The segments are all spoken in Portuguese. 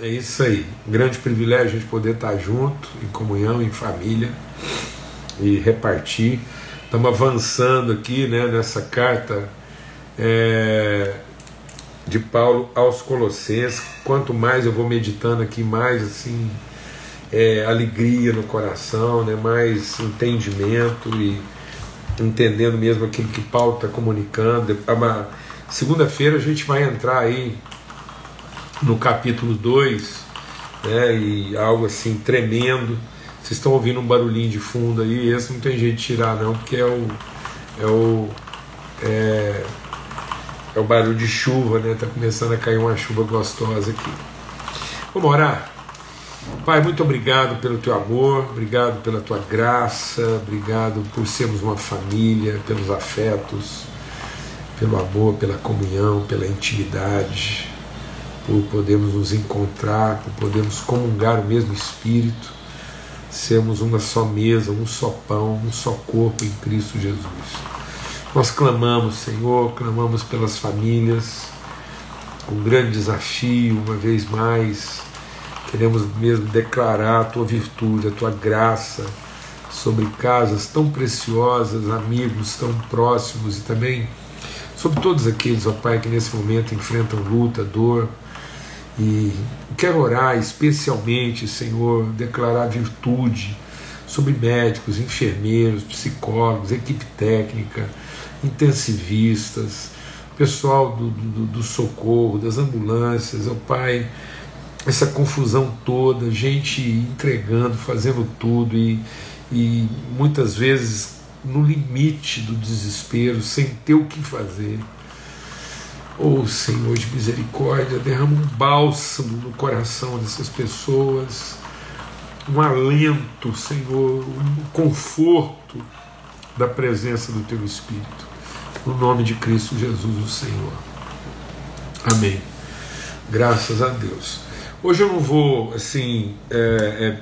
É isso aí. Um grande privilégio a gente poder estar junto, em comunhão, em família e repartir. Estamos avançando aqui né, nessa carta é, de Paulo aos Colossenses. Quanto mais eu vou meditando aqui, mais assim é, alegria no coração, né, mais entendimento e entendendo mesmo aquilo que Paulo está comunicando. Segunda-feira a gente vai entrar aí no capítulo 2, né, e algo assim tremendo. Vocês estão ouvindo um barulhinho de fundo aí, esse não tem jeito de tirar não, porque é o é o é, é o barulho de chuva, né? Tá começando a cair uma chuva gostosa aqui. Vamos orar. Pai, muito obrigado pelo teu amor, obrigado pela tua graça, obrigado por sermos uma família, pelos afetos, pelo amor, pela comunhão, pela intimidade, por podermos nos encontrar, por podermos comungar o mesmo Espírito, sermos uma só mesa, um só pão, um só corpo em Cristo Jesus. Nós clamamos, Senhor, clamamos pelas famílias, um grande desafio, uma vez mais Queremos mesmo declarar a tua virtude, a tua graça sobre casas tão preciosas, amigos tão próximos e também sobre todos aqueles, ó Pai, que nesse momento enfrentam luta, dor. E quero orar especialmente, Senhor, declarar virtude sobre médicos, enfermeiros, psicólogos, equipe técnica, intensivistas, pessoal do, do, do socorro, das ambulâncias, ó Pai essa confusão toda, gente entregando, fazendo tudo e, e muitas vezes no limite do desespero, sem ter o que fazer. Oh Senhor de misericórdia, derrama um bálsamo no coração dessas pessoas, um alento, Senhor, um conforto da presença do Teu Espírito. No nome de Cristo Jesus, o Senhor. Amém. Graças a Deus. Hoje eu não vou assim é, é,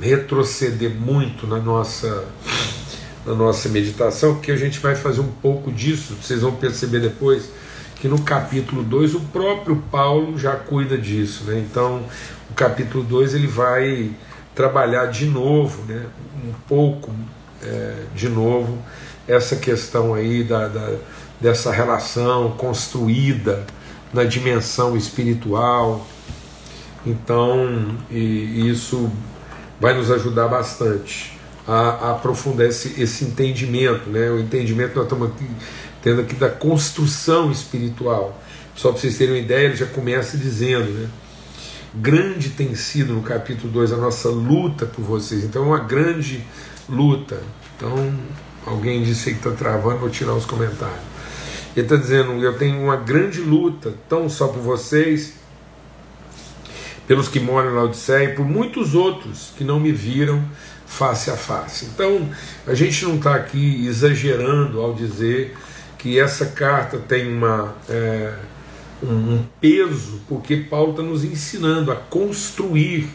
retroceder muito na nossa na nossa meditação, porque a gente vai fazer um pouco disso, vocês vão perceber depois que no capítulo 2 o próprio Paulo já cuida disso, né? Então, o capítulo 2 ele vai trabalhar de novo, né? Um pouco é, de novo essa questão aí da, da, dessa relação construída na dimensão espiritual, então, isso vai nos ajudar bastante a, a aprofundar esse, esse, entendimento, né? o entendimento nós estamos aqui, tendo aqui da construção espiritual. Só para vocês terem uma ideia, ele já começa dizendo, né? grande tem sido no capítulo 2 a nossa luta por vocês. Então é uma grande luta. Então, alguém disse que está travando, vou tirar os comentários. Ele está dizendo: eu tenho uma grande luta, tão só por vocês, pelos que moram na Odisseia e por muitos outros que não me viram face a face. Então, a gente não está aqui exagerando ao dizer que essa carta tem uma, é, um peso, porque Paulo está nos ensinando a construir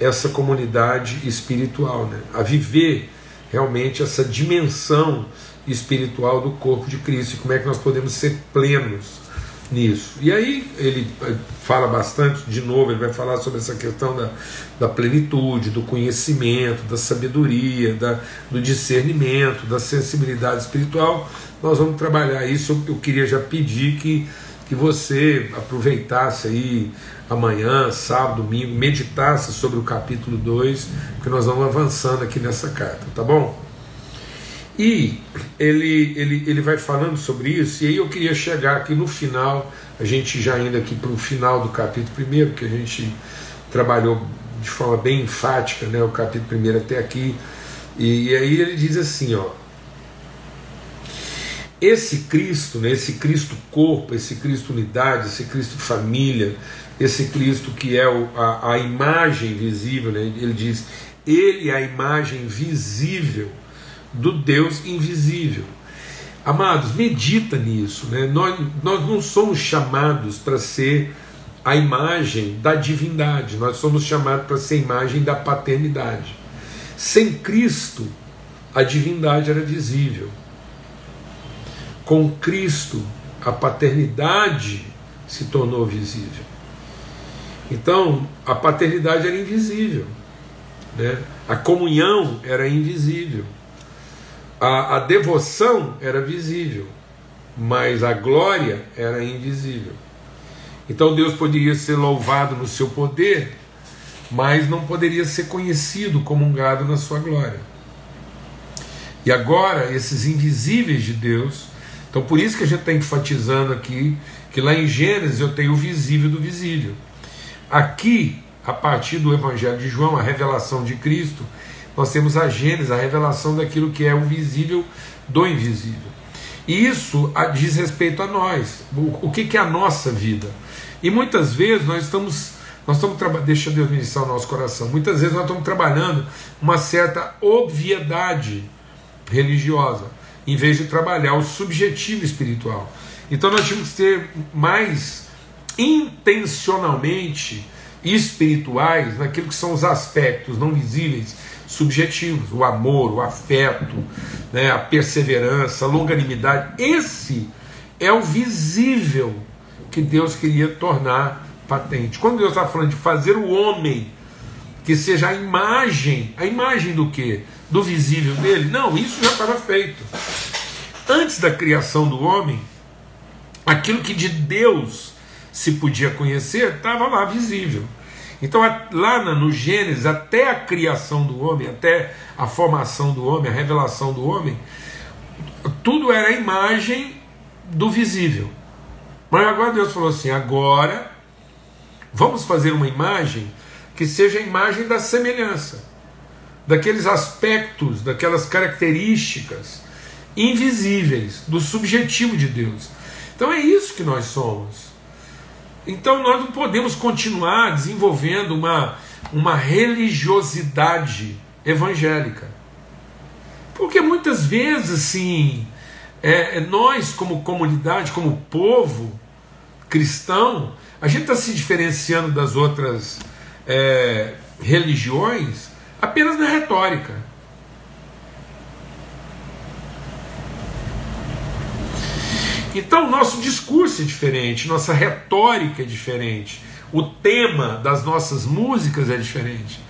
essa comunidade espiritual, né? a viver realmente essa dimensão espiritual do corpo de Cristo e como é que nós podemos ser plenos nisso. E aí ele eh, fala bastante, de novo, ele vai falar sobre essa questão da, da plenitude, do conhecimento, da sabedoria, da, do discernimento, da sensibilidade espiritual. Nós vamos trabalhar isso. Eu queria já pedir que, que você aproveitasse aí amanhã, sábado, domingo, meditasse sobre o capítulo 2, que nós vamos avançando aqui nessa carta, tá bom? E ele, ele, ele vai falando sobre isso, e aí eu queria chegar aqui no final, a gente já indo aqui para o final do capítulo primeiro, que a gente trabalhou de forma bem enfática, né, o capítulo primeiro até aqui, e, e aí ele diz assim, ó, esse Cristo, né, esse Cristo corpo, esse Cristo unidade, esse Cristo família, esse Cristo que é o, a, a imagem visível, né, ele diz, ele é a imagem visível do Deus invisível. Amados, medita nisso. Né? Nós, nós não somos chamados para ser a imagem da divindade, nós somos chamados para ser a imagem da paternidade. Sem Cristo, a divindade era visível. Com Cristo, a paternidade se tornou visível. Então, a paternidade era invisível, né? a comunhão era invisível, a, a devoção era visível, mas a glória era invisível. Então Deus poderia ser louvado no seu poder, mas não poderia ser conhecido, comungado na sua glória. E agora, esses invisíveis de Deus, então por isso que a gente está enfatizando aqui que lá em Gênesis eu tenho o visível do visível. Aqui, a partir do Evangelho de João, a revelação de Cristo, nós temos a Gênesis, a revelação daquilo que é o visível do invisível. E isso diz respeito a nós. O que é a nossa vida? E muitas vezes nós estamos, nós estamos deixa Deus ministrar o nosso coração. Muitas vezes nós estamos trabalhando uma certa obviedade religiosa, em vez de trabalhar o subjetivo espiritual. Então nós temos que ter mais intencionalmente espirituais naquilo que são os aspectos não visíveis, subjetivos, o amor, o afeto, né, a perseverança, a longanimidade. Esse é o visível que Deus queria tornar patente. Quando Deus está falando de fazer o homem que seja a imagem, a imagem do que? Do visível dele? Não, isso já estava feito. Antes da criação do homem, aquilo que de Deus se podia conhecer estava lá visível. Então, lá no Gênesis, até a criação do homem, até a formação do homem, a revelação do homem, tudo era a imagem do visível. Mas agora Deus falou assim: agora vamos fazer uma imagem que seja a imagem da semelhança, daqueles aspectos, daquelas características invisíveis do subjetivo de Deus. Então é isso que nós somos. Então nós não podemos continuar desenvolvendo uma, uma religiosidade evangélica. Porque muitas vezes, assim, é, nós, como comunidade, como povo, cristão, a gente está se diferenciando das outras é, religiões apenas na retórica. Então, nosso discurso é diferente, nossa retórica é diferente, o tema das nossas músicas é diferente.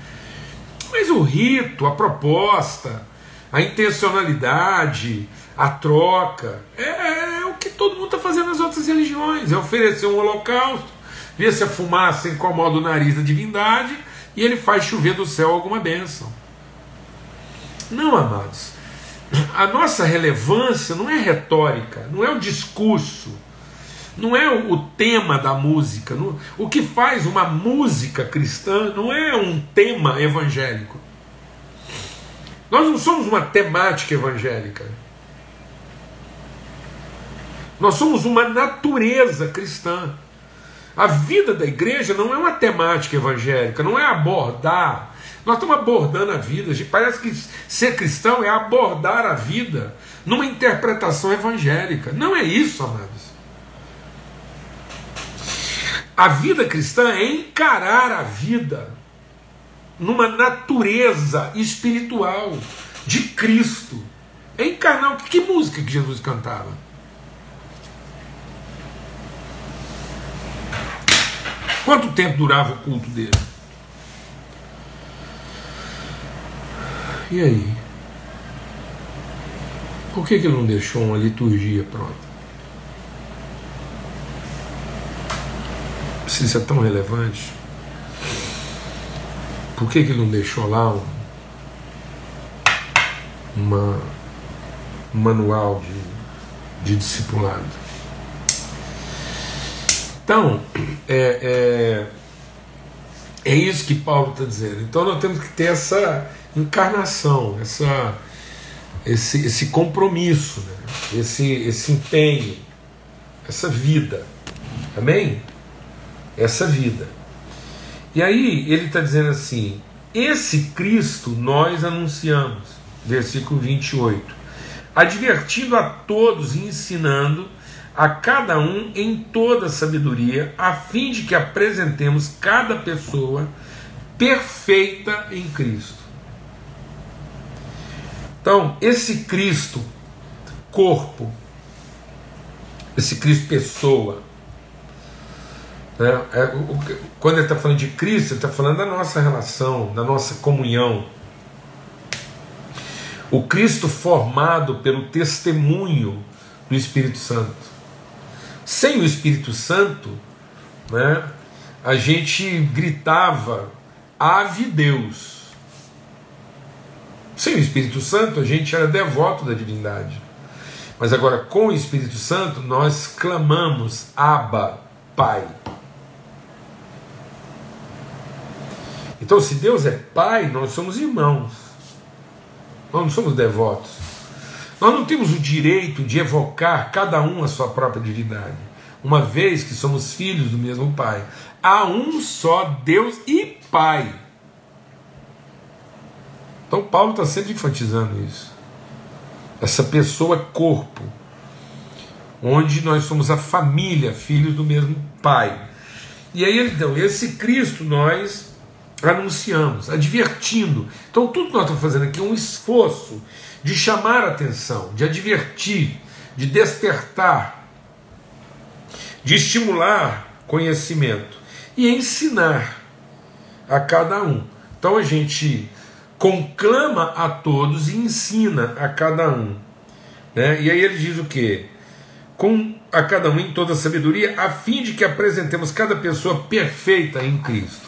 Mas o rito, a proposta, a intencionalidade, a troca, é, é o que todo mundo está fazendo nas outras religiões: é oferecer um holocausto, ver se a fumaça incomoda o nariz da divindade e ele faz chover do céu alguma bênção. Não, amados. A nossa relevância não é retórica, não é o discurso, não é o tema da música. Não, o que faz uma música cristã não é um tema evangélico. Nós não somos uma temática evangélica. Nós somos uma natureza cristã. A vida da igreja não é uma temática evangélica, não é abordar. Nós estamos abordando a vida. Parece que ser cristão é abordar a vida numa interpretação evangélica. Não é isso, amados. A vida cristã é encarar a vida numa natureza espiritual de Cristo. É encarnar. Que música que Jesus cantava? Quanto tempo durava o culto dele? E aí? Por que, que ele não deixou uma liturgia pronta? Se isso é tão relevante, por que, que ele não deixou lá um, uma, um manual de, de discipulado? Então, é, é, é isso que Paulo está dizendo. Então nós temos que ter essa encarnação, essa, esse, esse compromisso, né? esse, esse empenho, essa vida. Amém? Essa vida. E aí ele está dizendo assim: esse Cristo nós anunciamos, versículo 28, advertindo a todos e ensinando a cada um em toda sabedoria, a fim de que apresentemos cada pessoa perfeita em Cristo. Então, esse Cristo, corpo, esse Cristo pessoa, É, é, o, quando ele está falando de Cristo, ele está falando da nossa relação, da nossa comunhão. O Cristo formado pelo testemunho do Espírito Santo. Sem o Espírito Santo, né, a gente gritava: Ave Deus. Sem o Espírito Santo, a gente era devoto da divindade. Mas agora, com o Espírito Santo, nós clamamos: Abba, Pai. Então, se Deus é Pai, nós somos irmãos. Nós não somos devotos. Nós não temos o direito de evocar cada um a sua própria divindade, uma vez que somos filhos do mesmo Pai. Há um só Deus e Pai. Então, Paulo está sempre enfatizando isso. Essa pessoa corpo, onde nós somos a família, filhos do mesmo Pai. E aí, então, esse Cristo nós anunciamos, advertindo. Então, tudo que nós estamos fazendo aqui é um esforço de chamar a atenção, de advertir, de despertar, de estimular conhecimento e ensinar a cada um. Então, a gente conclama a todos e ensina a cada um. Né? E aí ele diz o que? Com a cada um em toda sabedoria, a fim de que apresentemos cada pessoa perfeita em Cristo.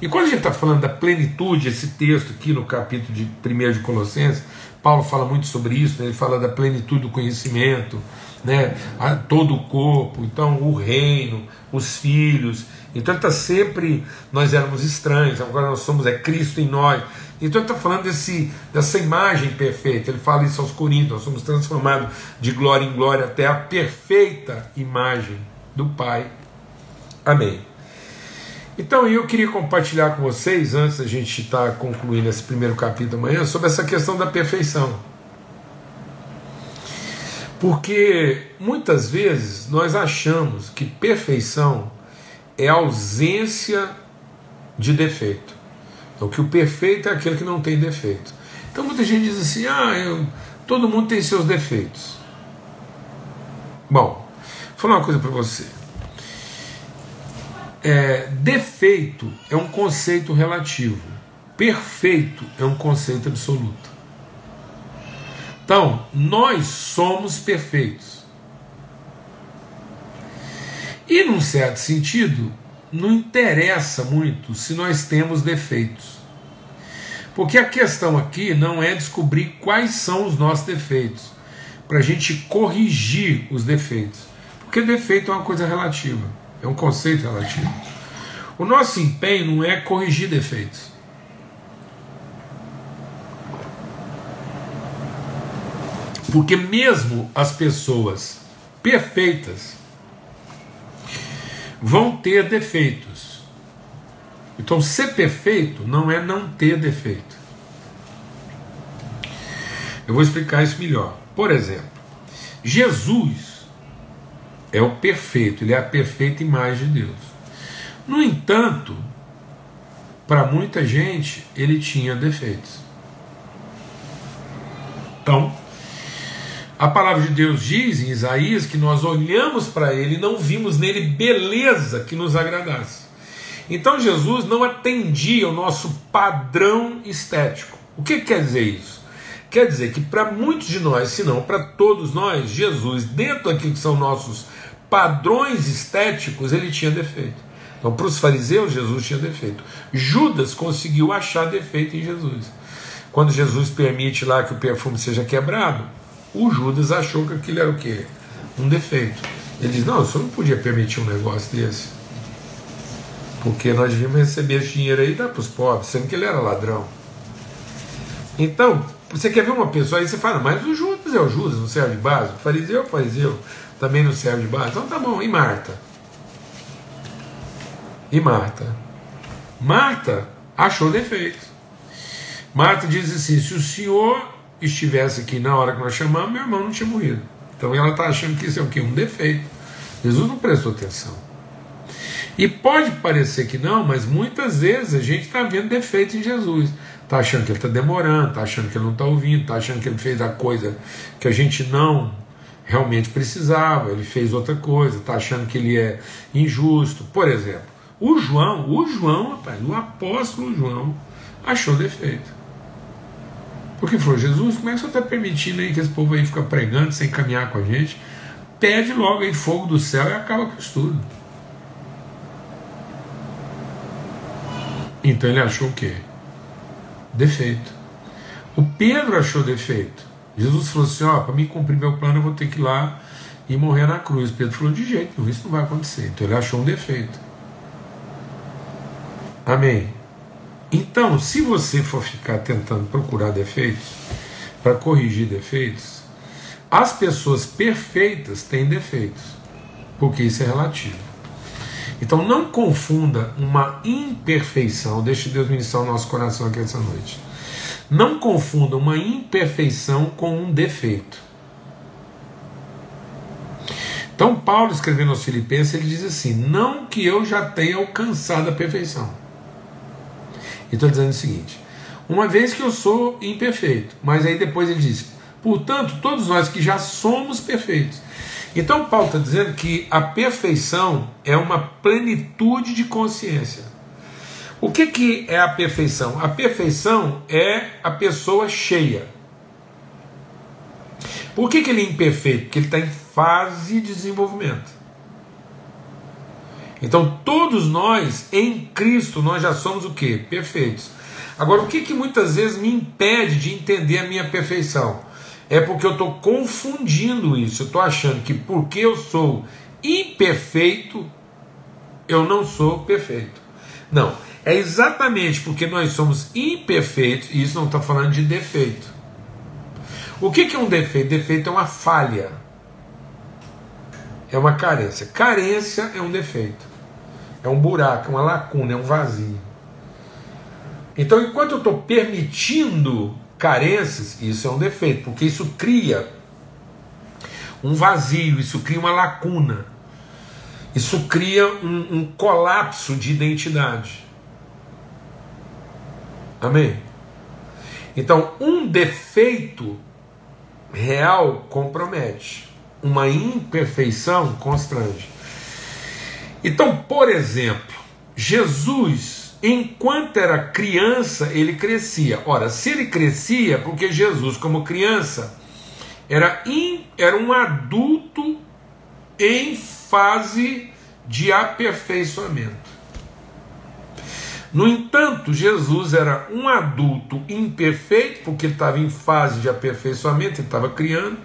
E quando a gente está falando da plenitude, esse texto aqui no capítulo de 1 de Colossenses, Paulo fala muito sobre isso, né? ele fala da plenitude do conhecimento, né? A, todo o corpo, então o reino, os filhos. Então ele está sempre, nós éramos estranhos, agora nós somos, é Cristo em nós. Então ele está falando desse, dessa imagem perfeita, ele fala isso aos Coríntios, nós somos transformados de glória em glória até a perfeita imagem do Pai. Amém. Então eu queria compartilhar com vocês, antes da gente estar tá concluindo esse primeiro capítulo amanhã, sobre essa questão da perfeição. Porque muitas vezes nós achamos que perfeição é ausência de defeito. Então, que o perfeito é aquele que não tem defeito. Então, muita gente diz assim: ah, eu, todo mundo tem seus defeitos. Bom, vou falar uma coisa para você. É, defeito é um conceito relativo, perfeito é um conceito absoluto. Então, nós somos perfeitos. E, num certo sentido, não interessa muito se nós temos defeitos. Porque a questão aqui não é descobrir quais são os nossos defeitos, para a gente corrigir os defeitos. Porque defeito é uma coisa relativa. É um conceito relativo. O nosso empenho não é corrigir defeitos. Porque mesmo as pessoas perfeitas vão ter defeitos. Então, ser perfeito não é não ter defeito. Eu vou explicar isso melhor. Por exemplo, Jesus é o perfeito, ele é a perfeita imagem de Deus. No entanto, para muita gente, ele tinha defeitos. Então, a palavra de Deus diz em Isaías que nós olhamos para ele e não vimos nele beleza que nos agradasse. Então Jesus não atendia o nosso padrão estético. O que quer dizer isso? Quer dizer que para muitos de nós, se não para todos nós, Jesus, dentro daquilo que são nossos padrões estéticos, ele tinha defeito. Então, para os fariseus, Jesus tinha defeito. Judas conseguiu achar defeito em Jesus. Quando Jesus permite lá que o perfume seja quebrado, o Judas achou que aquilo era o quê? Um defeito. Ele diz: Não, o senhor não podia permitir um negócio desse. Porque nós devíamos receber esse dinheiro aí e dar para os pobres, sendo que ele era ladrão. Então, você quer ver uma pessoa aí, você fala, mas o Judas é o Judas, não serve de base. O fariseu é o fariseu também não serve de base. Então tá bom, e Marta? E Marta? Marta achou defeito. Marta diz assim: se o senhor estivesse aqui na hora que nós chamamos, meu irmão não tinha morrido. Então ela está achando que isso é o quê? Um defeito. Jesus não prestou atenção. E pode parecer que não, mas muitas vezes a gente está vendo defeito em Jesus. Está achando que ele está demorando, está achando que ele não está ouvindo, está achando que ele fez a coisa que a gente não realmente precisava, ele fez outra coisa, está achando que ele é injusto. Por exemplo, o João, o João, rapaz, o apóstolo João, achou defeito. Porque falou, Jesus, como é que você está permitindo aí que esse povo aí fica pregando sem caminhar com a gente? Pede logo aí fogo do céu e acaba com isso tudo. Então ele achou o quê? Defeito. O Pedro achou defeito. Jesus falou assim: ó, para mim cumprir meu plano, eu vou ter que ir lá e morrer na cruz. Pedro falou: de jeito nenhum, isso não vai acontecer. Então ele achou um defeito. Amém. Então, se você for ficar tentando procurar defeitos, para corrigir defeitos, as pessoas perfeitas têm defeitos, porque isso é relativo. Então não confunda uma imperfeição, deixe Deus ministrar o nosso coração aqui essa noite. Não confunda uma imperfeição com um defeito. Então Paulo escrevendo aos Filipenses, ele diz assim: "Não que eu já tenha alcançado a perfeição". E estou dizendo o seguinte: uma vez que eu sou imperfeito, mas aí depois ele diz: portanto, todos nós que já somos perfeitos. Então, Paulo está dizendo que a perfeição é uma plenitude de consciência. O que, que é a perfeição? A perfeição é a pessoa cheia. Por que, que ele é imperfeito? Porque ele está em fase de desenvolvimento. Então todos nós em Cristo nós já somos o que? Perfeitos. Agora o que, que muitas vezes me impede de entender a minha perfeição? É porque eu estou confundindo isso. Eu estou achando que porque eu sou imperfeito, eu não sou perfeito. Não, é exatamente porque nós somos imperfeitos, e isso não está falando de defeito. O que, que é um defeito? Defeito é uma falha é uma carência. Carência é um defeito. É um buraco, é uma lacuna, é um vazio. Então, enquanto eu estou permitindo carências, isso é um defeito, porque isso cria um vazio, isso cria uma lacuna, isso cria um, um colapso de identidade. Amém? Então, um defeito real compromete uma imperfeição constrange. Então, por exemplo, Jesus, enquanto era criança, ele crescia. Ora, se ele crescia, porque Jesus, como criança, era, in, era um adulto em fase de aperfeiçoamento. No entanto, Jesus era um adulto imperfeito, porque ele estava em fase de aperfeiçoamento, ele estava criando,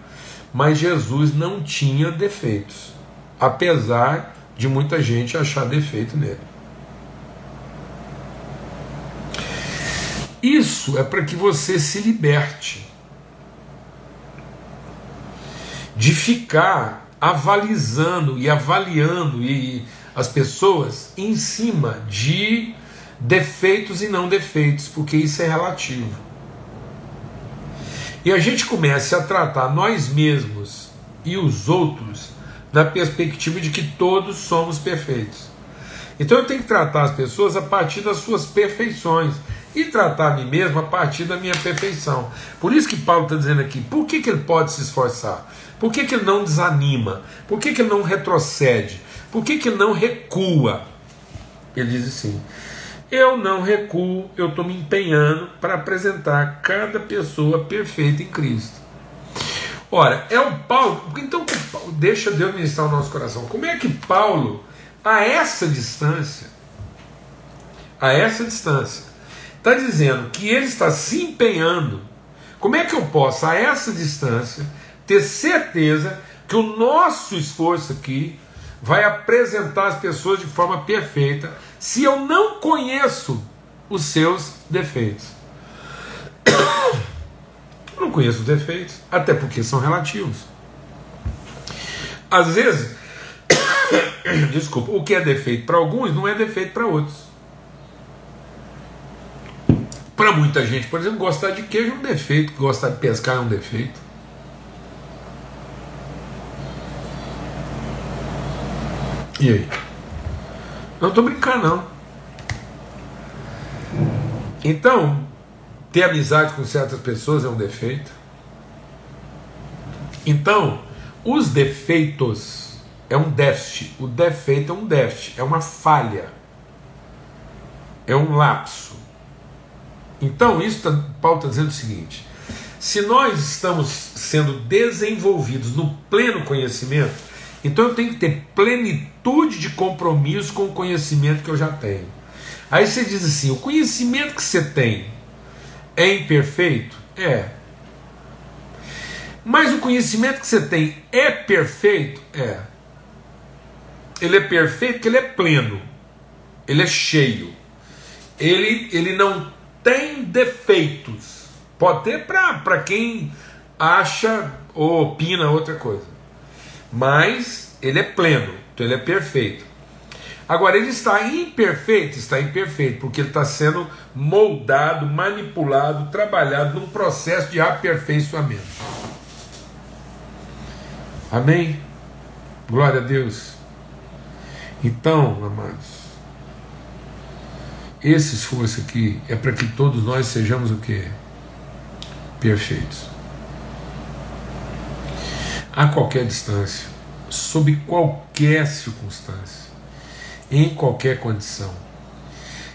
mas Jesus não tinha defeitos, apesar de muita gente achar defeito nele. Isso é para que você se liberte. De ficar avalizando e avaliando e as pessoas em cima de defeitos e não defeitos, porque isso é relativo. E a gente comece a tratar nós mesmos e os outros na perspectiva de que todos somos perfeitos. Então eu tenho que tratar as pessoas a partir das suas perfeições e tratar a mim mesmo a partir da minha perfeição. Por isso que Paulo está dizendo aqui: por que, que ele pode se esforçar? Por que, que ele não desanima? Por que, que ele não retrocede? Por que, que ele não recua? Ele diz assim: eu não recuo, eu estou me empenhando para apresentar cada pessoa perfeita em Cristo. Ora, é o Paulo, então deixa Deus ministrar o nosso coração. Como é que Paulo, a essa distância, a essa distância, está dizendo que ele está se empenhando? Como é que eu posso, a essa distância, ter certeza que o nosso esforço aqui vai apresentar as pessoas de forma perfeita se eu não conheço os seus defeitos. Eu não conheço os defeitos, até porque são relativos. Às vezes, desculpa, o que é defeito para alguns não é defeito para outros. Para muita gente, por exemplo, gostar de queijo é um defeito, gostar de pescar é um defeito. E aí? Não estou brincando, não. Então, ter amizade com certas pessoas é um defeito. Então, Os defeitos é um déficit. O defeito é um déficit, é uma falha, é um lapso. Então, isso tá, Paulo está dizendo o seguinte: se nós estamos sendo desenvolvidos no pleno conhecimento, então eu tenho que ter plenitude de compromisso com o conhecimento que eu já tenho. Aí você diz assim: o conhecimento que você tem é imperfeito? É. Mas o conhecimento que você tem é perfeito? É. Ele é perfeito porque ele é pleno, ele é cheio, ele, ele não tem defeitos. Pode ter para quem acha ou opina outra coisa. Mas ele é pleno, então ele é perfeito. Agora, ele está imperfeito? Está imperfeito, porque ele está sendo moldado, manipulado, trabalhado num processo de aperfeiçoamento. Amém? Glória a Deus. Então, amados, esse esforço aqui é para que todos nós sejamos o que? Perfeitos. A qualquer distância, sob qualquer circunstância em qualquer condição.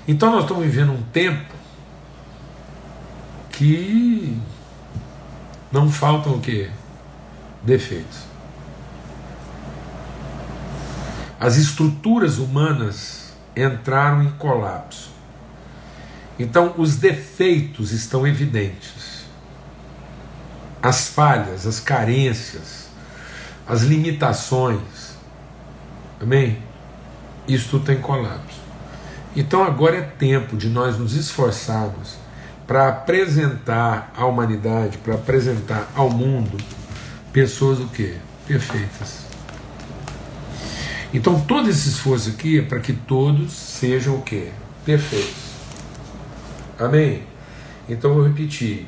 Então nós estamos vivendo um tempo que não faltam o quê? Defeitos. As estruturas humanas entraram em colapso. Então os defeitos estão evidentes. As falhas, as carências, as limitações. Amém? isso tudo está em colapso. Então agora é tempo de nós nos esforçarmos para apresentar à humanidade, para apresentar ao mundo pessoas o quê? Perfeitas. Então todo esse esforço aqui é para que todos sejam o quê? Perfeitos. Amém? Então vou repetir.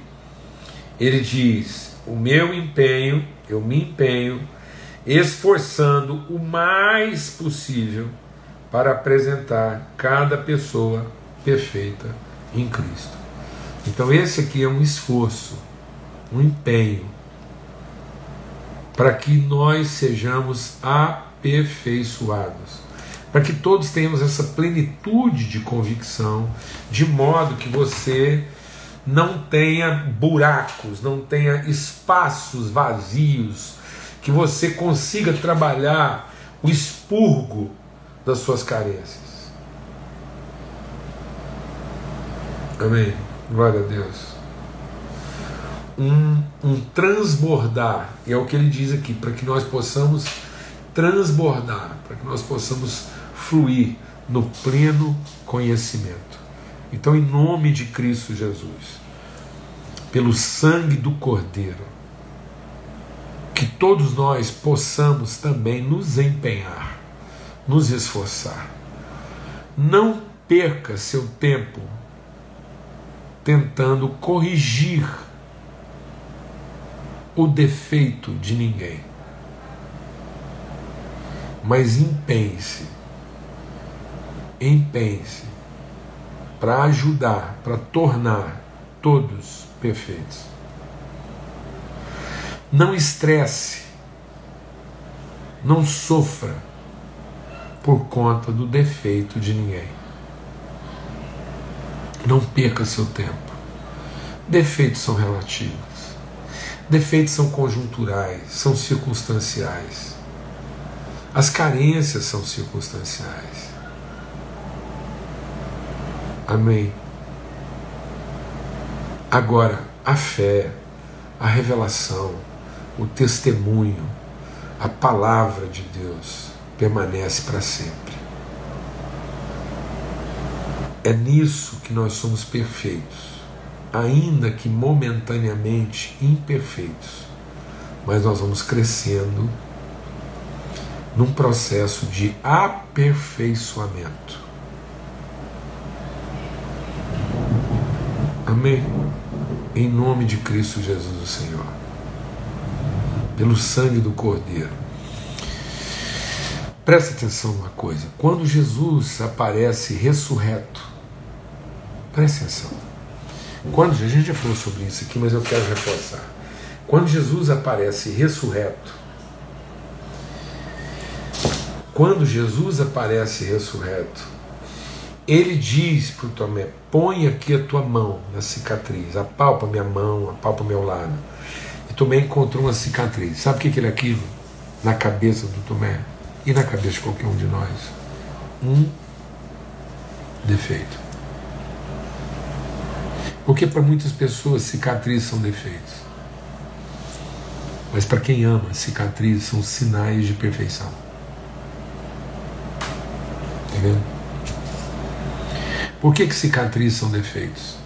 Ele diz: o meu empenho, eu me empenho, esforçando o mais possível para apresentar cada pessoa perfeita em Cristo. Então, esse aqui é um esforço, um empenho, para que nós sejamos aperfeiçoados, para que todos tenhamos essa plenitude de convicção, de modo que você não tenha buracos, não tenha espaços vazios, que você consiga trabalhar o expurgo das suas carências. Amém. Glória a Deus. Um, um transbordar, e é o que ele diz aqui, para que nós possamos transbordar, para que nós possamos fluir no pleno conhecimento. Então, em nome de Cristo Jesus, pelo sangue do Cordeiro, que todos nós possamos também nos empenhar nos esforçar. Não perca seu tempo tentando corrigir o defeito de ninguém. Mas empenhe-se, empenhe-se para ajudar, para tornar todos perfeitos. Não estresse, não sofra por conta do defeito de ninguém. Não perca seu tempo. Defeitos são relativos. Defeitos são conjunturais, são circunstanciais. As carências são circunstanciais. Amém. Agora, a fé, a revelação, o testemunho, a palavra de Deus permanece para sempre. É nisso que nós somos perfeitos, ainda que momentaneamente imperfeitos, mas nós vamos crescendo num processo de aperfeiçoamento. Amém? Em nome de Cristo Jesus, o Senhor. Pelo sangue do Cordeiro Presta atenção numa coisa: quando Jesus aparece ressurreto, presta atenção. Quando, a gente já falou sobre isso aqui, mas eu quero reforçar. Quando Jesus aparece ressurreto, quando Jesus aparece ressurreto, ele diz para o Tomé: põe aqui a tua mão na cicatriz, apalpa minha mão, apalpa meu lado. E Tomé encontrou uma cicatriz. Sabe o que, que ele é aquilo? Na cabeça do Tomé e na cabeça de qualquer um de nós. Um defeito. Porque para muitas pessoas cicatrizes são defeitos. Mas para quem ama, cicatrizes são sinais de perfeição. Está vendo? Por que, que cicatrizes são defeitos?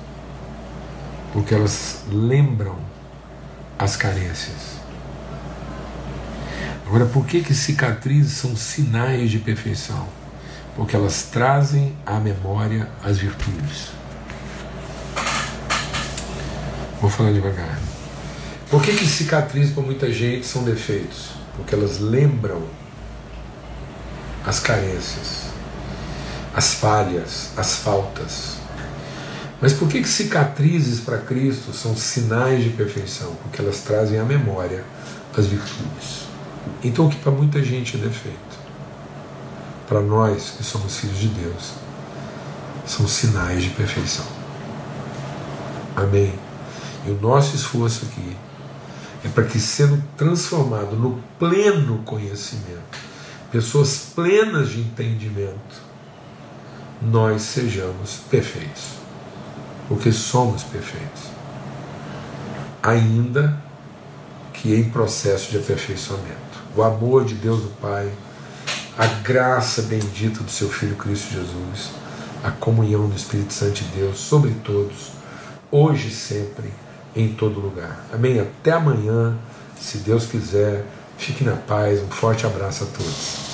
Porque elas lembram as carências. Agora, por que, que cicatrizes são sinais de perfeição? Porque elas trazem à memória as virtudes. Vou falar devagar. Por que, que cicatrizes para muita gente são defeitos? Porque elas lembram as carências, as falhas, as faltas. Mas por que, que cicatrizes para Cristo são sinais de perfeição? Porque elas trazem à memória as virtudes. Então, o que para muita gente é defeito, para nós que somos filhos de Deus, são sinais de perfeição. Amém? E o nosso esforço aqui é para que, sendo transformado no pleno conhecimento, pessoas plenas de entendimento, nós sejamos perfeitos. Porque somos perfeitos. Ainda que em processo de aperfeiçoamento o amor de Deus o Pai, a graça bendita do seu Filho Cristo Jesus, a comunhão do Espírito Santo de Deus sobre todos, hoje e sempre, em todo lugar. Amém? Até amanhã, se Deus quiser. Fique na paz. Um forte abraço a todos.